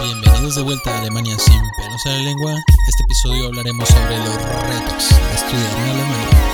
Bienvenidos de vuelta a Alemania sin pelos a la lengua. Este episodio hablaremos sobre los retos de estudiar en Alemania.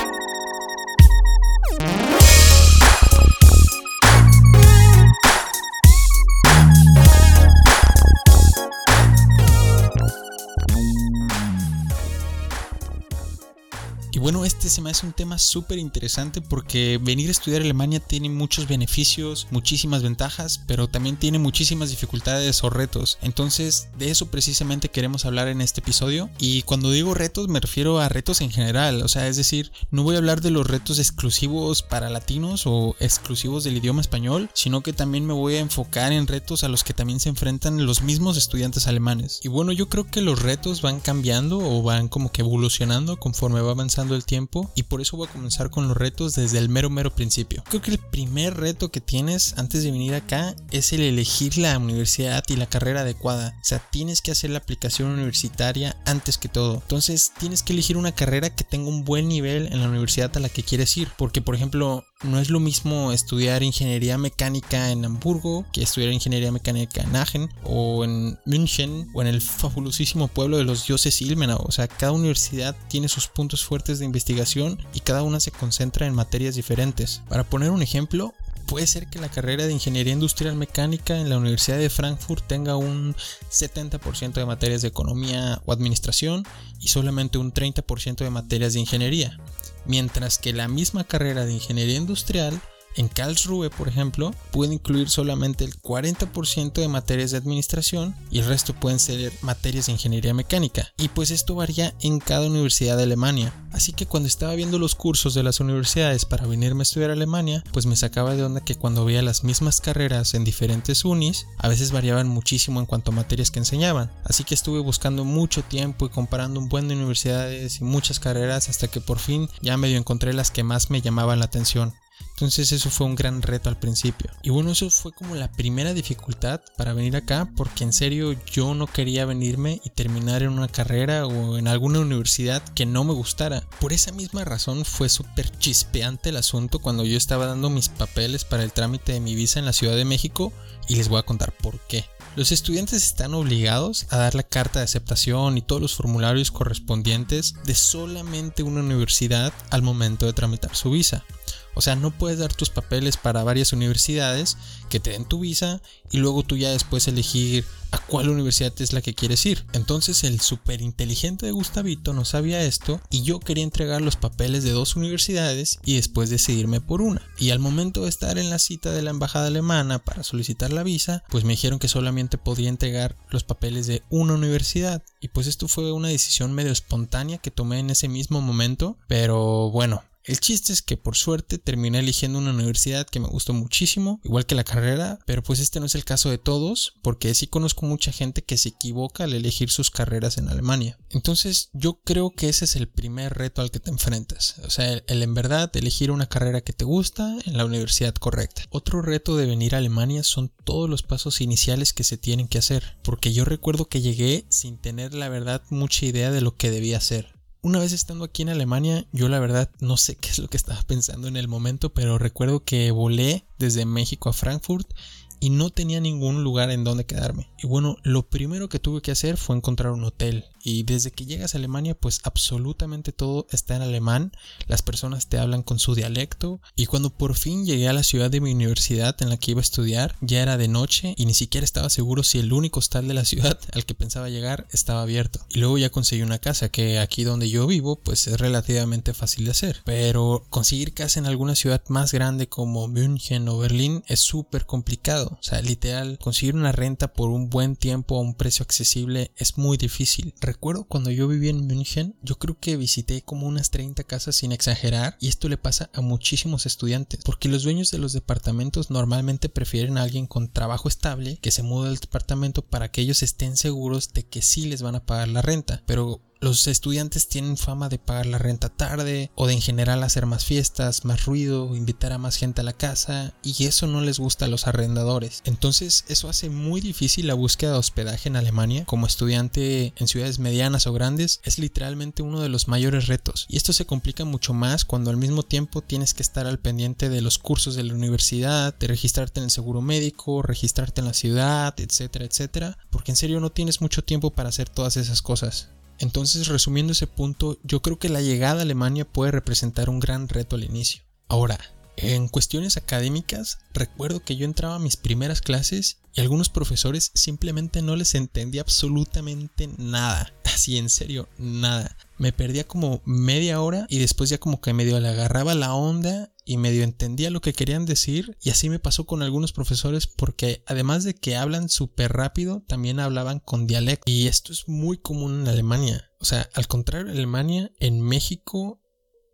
Se me hace un tema súper interesante porque venir a estudiar Alemania tiene muchos beneficios, muchísimas ventajas, pero también tiene muchísimas dificultades o retos. Entonces, de eso precisamente queremos hablar en este episodio. Y cuando digo retos, me refiero a retos en general. O sea, es decir, no voy a hablar de los retos exclusivos para latinos o exclusivos del idioma español, sino que también me voy a enfocar en retos a los que también se enfrentan los mismos estudiantes alemanes. Y bueno, yo creo que los retos van cambiando o van como que evolucionando conforme va avanzando el tiempo y por eso voy a comenzar con los retos desde el mero mero principio. Creo que el primer reto que tienes antes de venir acá es el elegir la universidad y la carrera adecuada. O sea, tienes que hacer la aplicación universitaria antes que todo. Entonces, tienes que elegir una carrera que tenga un buen nivel en la universidad a la que quieres ir. Porque, por ejemplo, no es lo mismo estudiar ingeniería mecánica en Hamburgo que estudiar ingeniería mecánica en Aachen o en München o en el fabulosísimo pueblo de los dioses Ilmenau. O sea, cada universidad tiene sus puntos fuertes de investigación y cada una se concentra en materias diferentes. Para poner un ejemplo, puede ser que la carrera de Ingeniería Industrial Mecánica en la Universidad de Frankfurt tenga un 70% de materias de economía o administración y solamente un 30% de materias de ingeniería mientras que la misma carrera de ingeniería industrial en Karlsruhe, por ejemplo, puede incluir solamente el 40% de materias de administración y el resto pueden ser materias de ingeniería mecánica. Y pues esto varía en cada universidad de Alemania. Así que cuando estaba viendo los cursos de las universidades para venirme a estudiar a Alemania, pues me sacaba de onda que cuando veía las mismas carreras en diferentes unis, a veces variaban muchísimo en cuanto a materias que enseñaban. Así que estuve buscando mucho tiempo y comparando un buen de universidades y muchas carreras hasta que por fin ya medio encontré las que más me llamaban la atención. Entonces eso fue un gran reto al principio. Y bueno, eso fue como la primera dificultad para venir acá, porque en serio yo no quería venirme y terminar en una carrera o en alguna universidad que no me gustara. Por esa misma razón fue súper chispeante el asunto cuando yo estaba dando mis papeles para el trámite de mi visa en la Ciudad de México y les voy a contar por qué. Los estudiantes están obligados a dar la carta de aceptación y todos los formularios correspondientes de solamente una universidad al momento de tramitar su visa. O sea, no puedes dar tus papeles para varias universidades que te den tu visa y luego tú ya después elegir a cuál universidad es la que quieres ir. Entonces el súper inteligente de Gustavito no sabía esto y yo quería entregar los papeles de dos universidades y después decidirme por una. Y al momento de estar en la cita de la embajada alemana para solicitar la visa, pues me dijeron que solamente podía entregar los papeles de una universidad. Y pues esto fue una decisión medio espontánea que tomé en ese mismo momento, pero bueno, el chiste es que por suerte terminé eligiendo una universidad que me gustó muchísimo, igual que la carrera, pero pues este no es el caso de todos, porque sí conozco mucha gente que se equivoca al elegir sus carreras en Alemania. Entonces yo creo que ese es el primer reto al que te enfrentas, o sea, el, en verdad elegir una carrera que te gusta en la universidad correcta. Otro reto de venir a Alemania son todos los pasos iniciales que se tienen que hacer, porque yo recuerdo que llegué sin tener la verdad mucha idea de lo que debía hacer. Una vez estando aquí en Alemania, yo la verdad no sé qué es lo que estaba pensando en el momento, pero recuerdo que volé desde México a Frankfurt y no tenía ningún lugar en donde quedarme. Y bueno, lo primero que tuve que hacer fue encontrar un hotel. Y desde que llegas a Alemania, pues absolutamente todo está en alemán. Las personas te hablan con su dialecto. Y cuando por fin llegué a la ciudad de mi universidad en la que iba a estudiar, ya era de noche y ni siquiera estaba seguro si el único hostal de la ciudad al que pensaba llegar estaba abierto. Y luego ya conseguí una casa que aquí donde yo vivo, pues es relativamente fácil de hacer. Pero conseguir casa en alguna ciudad más grande como München o Berlín es súper complicado. O sea, literal, conseguir una renta por un buen tiempo a un precio accesible es muy difícil. Recuerdo cuando yo vivía en München, yo creo que visité como unas 30 casas sin exagerar y esto le pasa a muchísimos estudiantes, porque los dueños de los departamentos normalmente prefieren a alguien con trabajo estable que se mude al departamento para que ellos estén seguros de que sí les van a pagar la renta. Pero los estudiantes tienen fama de pagar la renta tarde o de en general hacer más fiestas, más ruido, invitar a más gente a la casa y eso no les gusta a los arrendadores. Entonces eso hace muy difícil la búsqueda de hospedaje en Alemania como estudiante en ciudades medianas o grandes es literalmente uno de los mayores retos y esto se complica mucho más cuando al mismo tiempo tienes que estar al pendiente de los cursos de la universidad, de registrarte en el seguro médico, registrarte en la ciudad, etcétera, etcétera, porque en serio no tienes mucho tiempo para hacer todas esas cosas. Entonces, resumiendo ese punto, yo creo que la llegada a Alemania puede representar un gran reto al inicio. Ahora, en cuestiones académicas, recuerdo que yo entraba a mis primeras clases y algunos profesores simplemente no les entendía absolutamente nada. Así en serio, nada. Me perdía como media hora y después ya como que medio le agarraba la onda y medio entendía lo que querían decir y así me pasó con algunos profesores porque además de que hablan súper rápido también hablaban con dialecto y esto es muy común en Alemania o sea al contrario en Alemania en México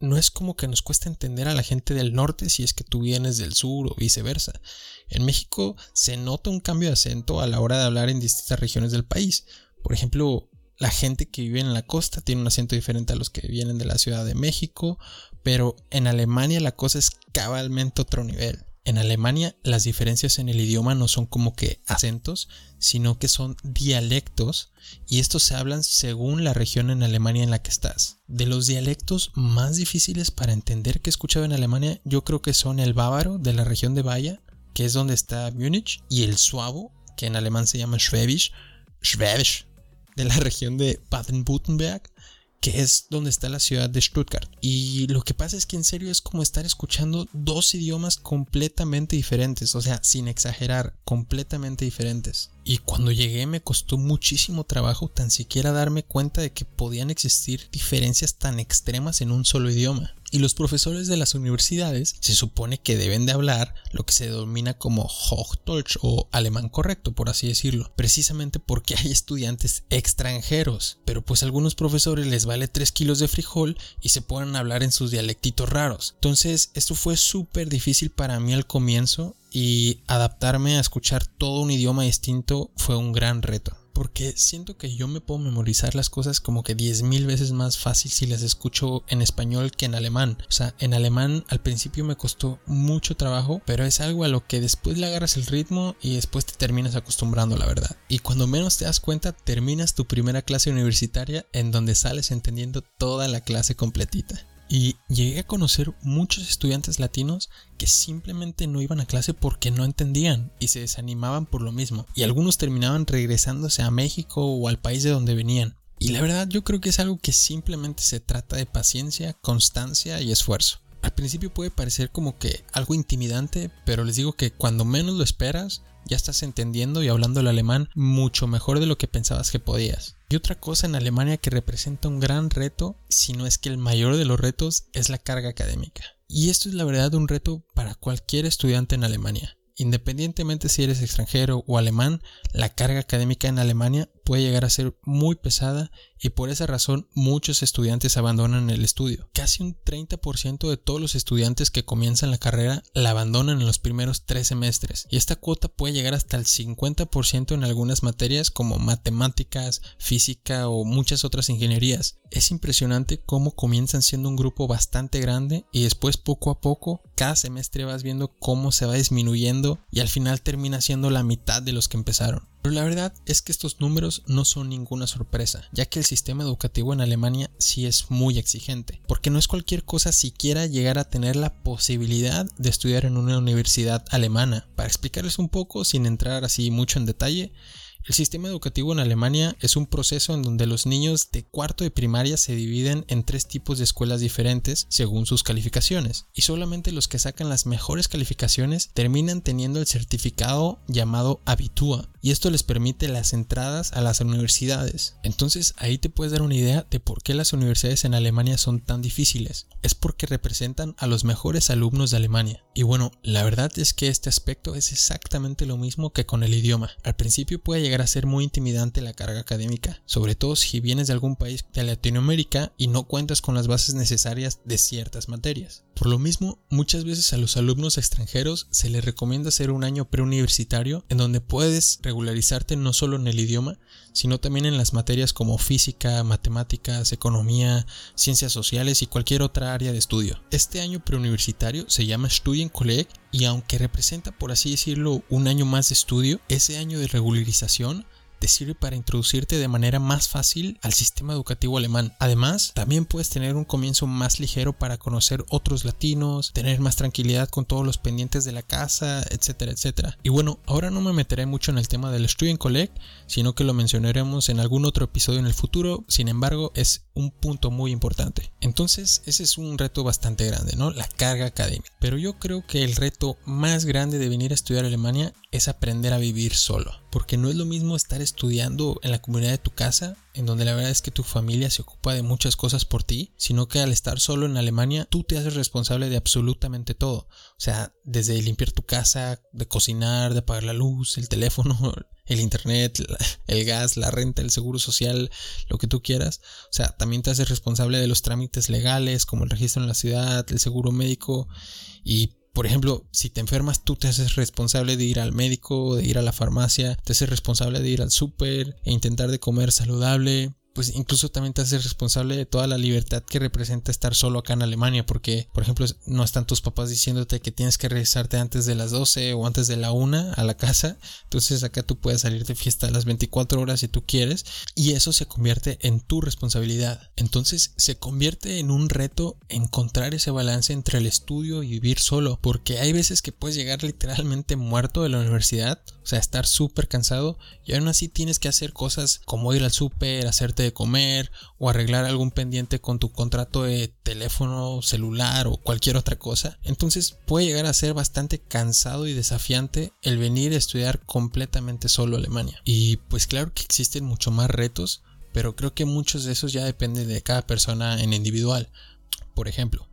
no es como que nos cuesta entender a la gente del norte si es que tú vienes del sur o viceversa. En México se nota un cambio de acento a la hora de hablar en distintas regiones del país. Por ejemplo, la gente que vive en la costa tiene un acento diferente a los que vienen de la Ciudad de México, pero en Alemania la cosa es cabalmente otro nivel. En Alemania las diferencias en el idioma no son como que acentos, sino que son dialectos y estos se hablan según la región en Alemania en la que estás. De los dialectos más difíciles para entender que he escuchado en Alemania, yo creo que son el bávaro de la región de Baia, que es donde está Múnich, y el suavo, que en alemán se llama Schwäbisch, Schwäbisch, de la región de Baden-Württemberg, que es donde está la ciudad de Stuttgart. Y lo que pasa es que en serio es como estar escuchando dos idiomas completamente diferentes, o sea, sin exagerar, completamente diferentes. Y cuando llegué me costó muchísimo trabajo tan siquiera darme cuenta de que podían existir diferencias tan extremas en un solo idioma. Y los profesores de las universidades se supone que deben de hablar lo que se denomina como Hochdeutsch o alemán correcto, por así decirlo, precisamente porque hay estudiantes extranjeros. Pero pues a algunos profesores les vale 3 kilos de frijol y se ponen a hablar en sus dialectitos raros. Entonces esto fue súper difícil para mí al comienzo y adaptarme a escuchar todo un idioma distinto fue un gran reto. Porque siento que yo me puedo memorizar las cosas como que 10.000 veces más fácil si las escucho en español que en alemán. O sea, en alemán al principio me costó mucho trabajo, pero es algo a lo que después le agarras el ritmo y después te terminas acostumbrando, la verdad. Y cuando menos te das cuenta, terminas tu primera clase universitaria en donde sales entendiendo toda la clase completita. Y llegué a conocer muchos estudiantes latinos que simplemente no iban a clase porque no entendían y se desanimaban por lo mismo. Y algunos terminaban regresándose a México o al país de donde venían. Y la verdad yo creo que es algo que simplemente se trata de paciencia, constancia y esfuerzo. Al principio puede parecer como que algo intimidante, pero les digo que cuando menos lo esperas, ya estás entendiendo y hablando el alemán mucho mejor de lo que pensabas que podías. Y otra cosa en Alemania que representa un gran reto, si no es que el mayor de los retos, es la carga académica. Y esto es la verdad un reto para cualquier estudiante en Alemania. Independientemente si eres extranjero o alemán, la carga académica en Alemania puede llegar a ser muy pesada y por esa razón muchos estudiantes abandonan el estudio. Casi un 30% de todos los estudiantes que comienzan la carrera la abandonan en los primeros tres semestres y esta cuota puede llegar hasta el 50% en algunas materias como matemáticas, física o muchas otras ingenierías. Es impresionante cómo comienzan siendo un grupo bastante grande y después poco a poco cada semestre vas viendo cómo se va disminuyendo y al final termina siendo la mitad de los que empezaron. Pero la verdad es que estos números no son ninguna sorpresa, ya que el sistema educativo en Alemania sí es muy exigente, porque no es cualquier cosa siquiera llegar a tener la posibilidad de estudiar en una universidad alemana. Para explicarles un poco, sin entrar así mucho en detalle, el sistema educativo en Alemania es un proceso en donde los niños de cuarto de primaria se dividen en tres tipos de escuelas diferentes según sus calificaciones, y solamente los que sacan las mejores calificaciones terminan teniendo el certificado llamado Abitur, y esto les permite las entradas a las universidades. Entonces ahí te puedes dar una idea de por qué las universidades en Alemania son tan difíciles. Es porque representan a los mejores alumnos de Alemania. Y bueno, la verdad es que este aspecto es exactamente lo mismo que con el idioma. Al principio puede llegar a ser muy intimidante la carga académica, sobre todo si vienes de algún país de Latinoamérica y no cuentas con las bases necesarias de ciertas materias. Por lo mismo, muchas veces a los alumnos extranjeros se les recomienda hacer un año preuniversitario en donde puedes regularizarte no solo en el idioma, sino también en las materias como física, matemáticas, economía, ciencias sociales y cualquier otra área de estudio. Este año preuniversitario se llama Studienkolleg y aunque representa por así decirlo un año más de estudio, ese año de regularización te sirve para introducirte de manera más fácil al sistema educativo alemán. Además, también puedes tener un comienzo más ligero para conocer otros latinos, tener más tranquilidad con todos los pendientes de la casa, etcétera, etcétera. Y bueno, ahora no me meteré mucho en el tema del Studienkolleg, sino que lo mencionaremos en algún otro episodio en el futuro. Sin embargo, es un punto muy importante. Entonces, ese es un reto bastante grande, ¿no? La carga académica. Pero yo creo que el reto más grande de venir a estudiar Alemania es aprender a vivir solo. Porque no es lo mismo estar estudiando en la comunidad de tu casa, en donde la verdad es que tu familia se ocupa de muchas cosas por ti, sino que al estar solo en Alemania, tú te haces responsable de absolutamente todo. O sea, desde limpiar tu casa, de cocinar, de apagar la luz, el teléfono, el internet, el gas, la renta, el seguro social, lo que tú quieras. O sea, también te haces responsable de los trámites legales, como el registro en la ciudad, el seguro médico y por ejemplo, si te enfermas, tú te haces responsable de ir al médico, de ir a la farmacia, te haces responsable de ir al súper e intentar de comer saludable, pues incluso también te haces responsable de toda la libertad que representa estar solo acá en Alemania, porque, por ejemplo, no están tus papás diciéndote que tienes que regresarte antes de las 12 o antes de la 1 a la casa, entonces acá tú puedes salir de fiesta a las 24 horas si tú quieres, y eso se convierte en tu responsabilidad. Entonces se convierte en un reto encontrar ese balance entre el estudio y vivir solo, porque hay veces que puedes llegar literalmente muerto de la universidad, o sea, estar súper cansado, y aún así tienes que hacer cosas como ir al súper, hacerte comer o arreglar algún pendiente con tu contrato de teléfono celular o cualquier otra cosa. Entonces puede llegar a ser bastante cansado y desafiante el venir a estudiar completamente solo Alemania. Y pues claro que existen mucho más retos, pero creo que muchos de esos ya dependen de cada persona en individual. Por ejemplo,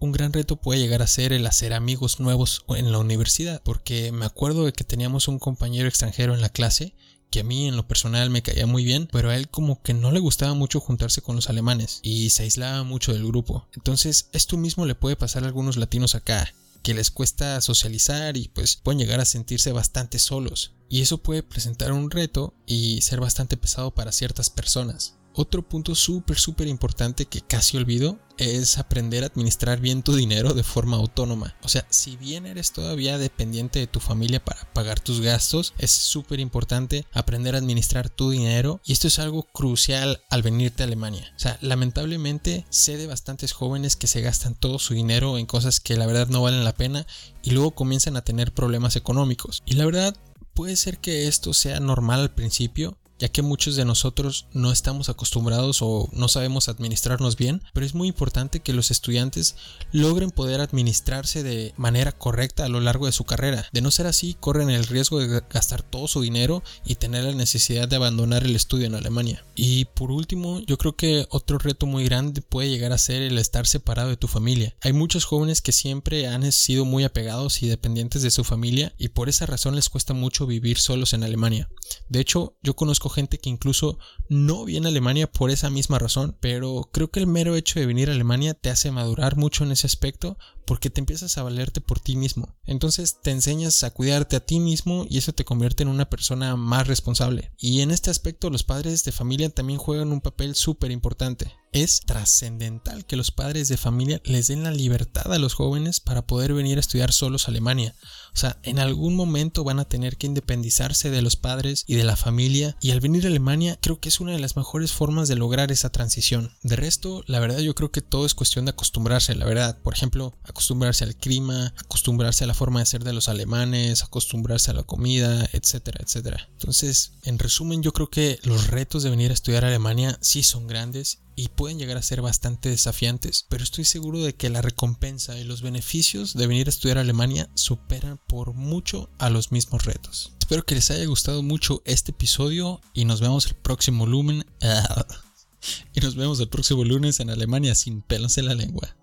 un gran reto puede llegar a ser el hacer amigos nuevos en la universidad, porque me acuerdo de que teníamos un compañero extranjero en la clase que a mí en lo personal me caía muy bien, pero a él como que no le gustaba mucho juntarse con los alemanes y se aislaba mucho del grupo. Entonces esto mismo le puede pasar a algunos latinos acá, que les cuesta socializar y pues pueden llegar a sentirse bastante solos. Y eso puede presentar un reto y ser bastante pesado para ciertas personas. Otro punto súper, súper importante que casi olvido es aprender a administrar bien tu dinero de forma autónoma. O sea, si bien eres todavía dependiente de tu familia para pagar tus gastos, es súper importante aprender a administrar tu dinero y esto es algo crucial al venirte a Alemania. O sea, lamentablemente sé de bastantes jóvenes que se gastan todo su dinero en cosas que la verdad no valen la pena y luego comienzan a tener problemas económicos. Y la verdad, puede ser que esto sea normal al principio, ya que muchos de nosotros no estamos acostumbrados o no sabemos administrarnos bien, pero es muy importante que los estudiantes logren poder administrarse de manera correcta a lo largo de su carrera. De no ser así, corren el riesgo de gastar todo su dinero y tener la necesidad de abandonar el estudio en Alemania. Y por último, yo creo que otro reto muy grande puede llegar a ser el estar separado de tu familia. Hay muchos jóvenes que siempre han sido muy apegados y dependientes de su familia y por esa razón les cuesta mucho vivir solos en Alemania. De hecho, yo conozco gente que incluso no viene a Alemania por esa misma razón, pero creo que el mero hecho de venir a Alemania te hace madurar mucho en ese aspecto porque te empiezas a valerte por ti mismo. Entonces te enseñas a cuidarte a ti mismo y eso te convierte en una persona más responsable. Y en este aspecto los padres de familia también juegan un papel súper importante. Es trascendental que los padres de familia les den la libertad a los jóvenes para poder venir a estudiar solos a Alemania. O sea, en algún momento van a tener que independizarse de los padres y de la familia y al venir a Alemania creo que es una de las mejores formas de lograr esa transición. De resto, la verdad yo creo que todo es cuestión de acostumbrarse, la verdad. Por ejemplo, acostumbrarse al clima, acostumbrarse a la forma de ser de los alemanes, acostumbrarse a la comida, etcétera, etcétera. Entonces, en resumen, yo creo que los retos de venir a estudiar Alemania sí son grandes y pueden llegar a ser bastante desafiantes, pero estoy seguro de que la recompensa y los beneficios de venir a estudiar Alemania superan por mucho a los mismos retos. Espero que les haya gustado mucho este episodio y nos vemos el próximo lumen. y nos vemos el próximo lunes en Alemania sin pelos en la lengua.